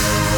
Yeah.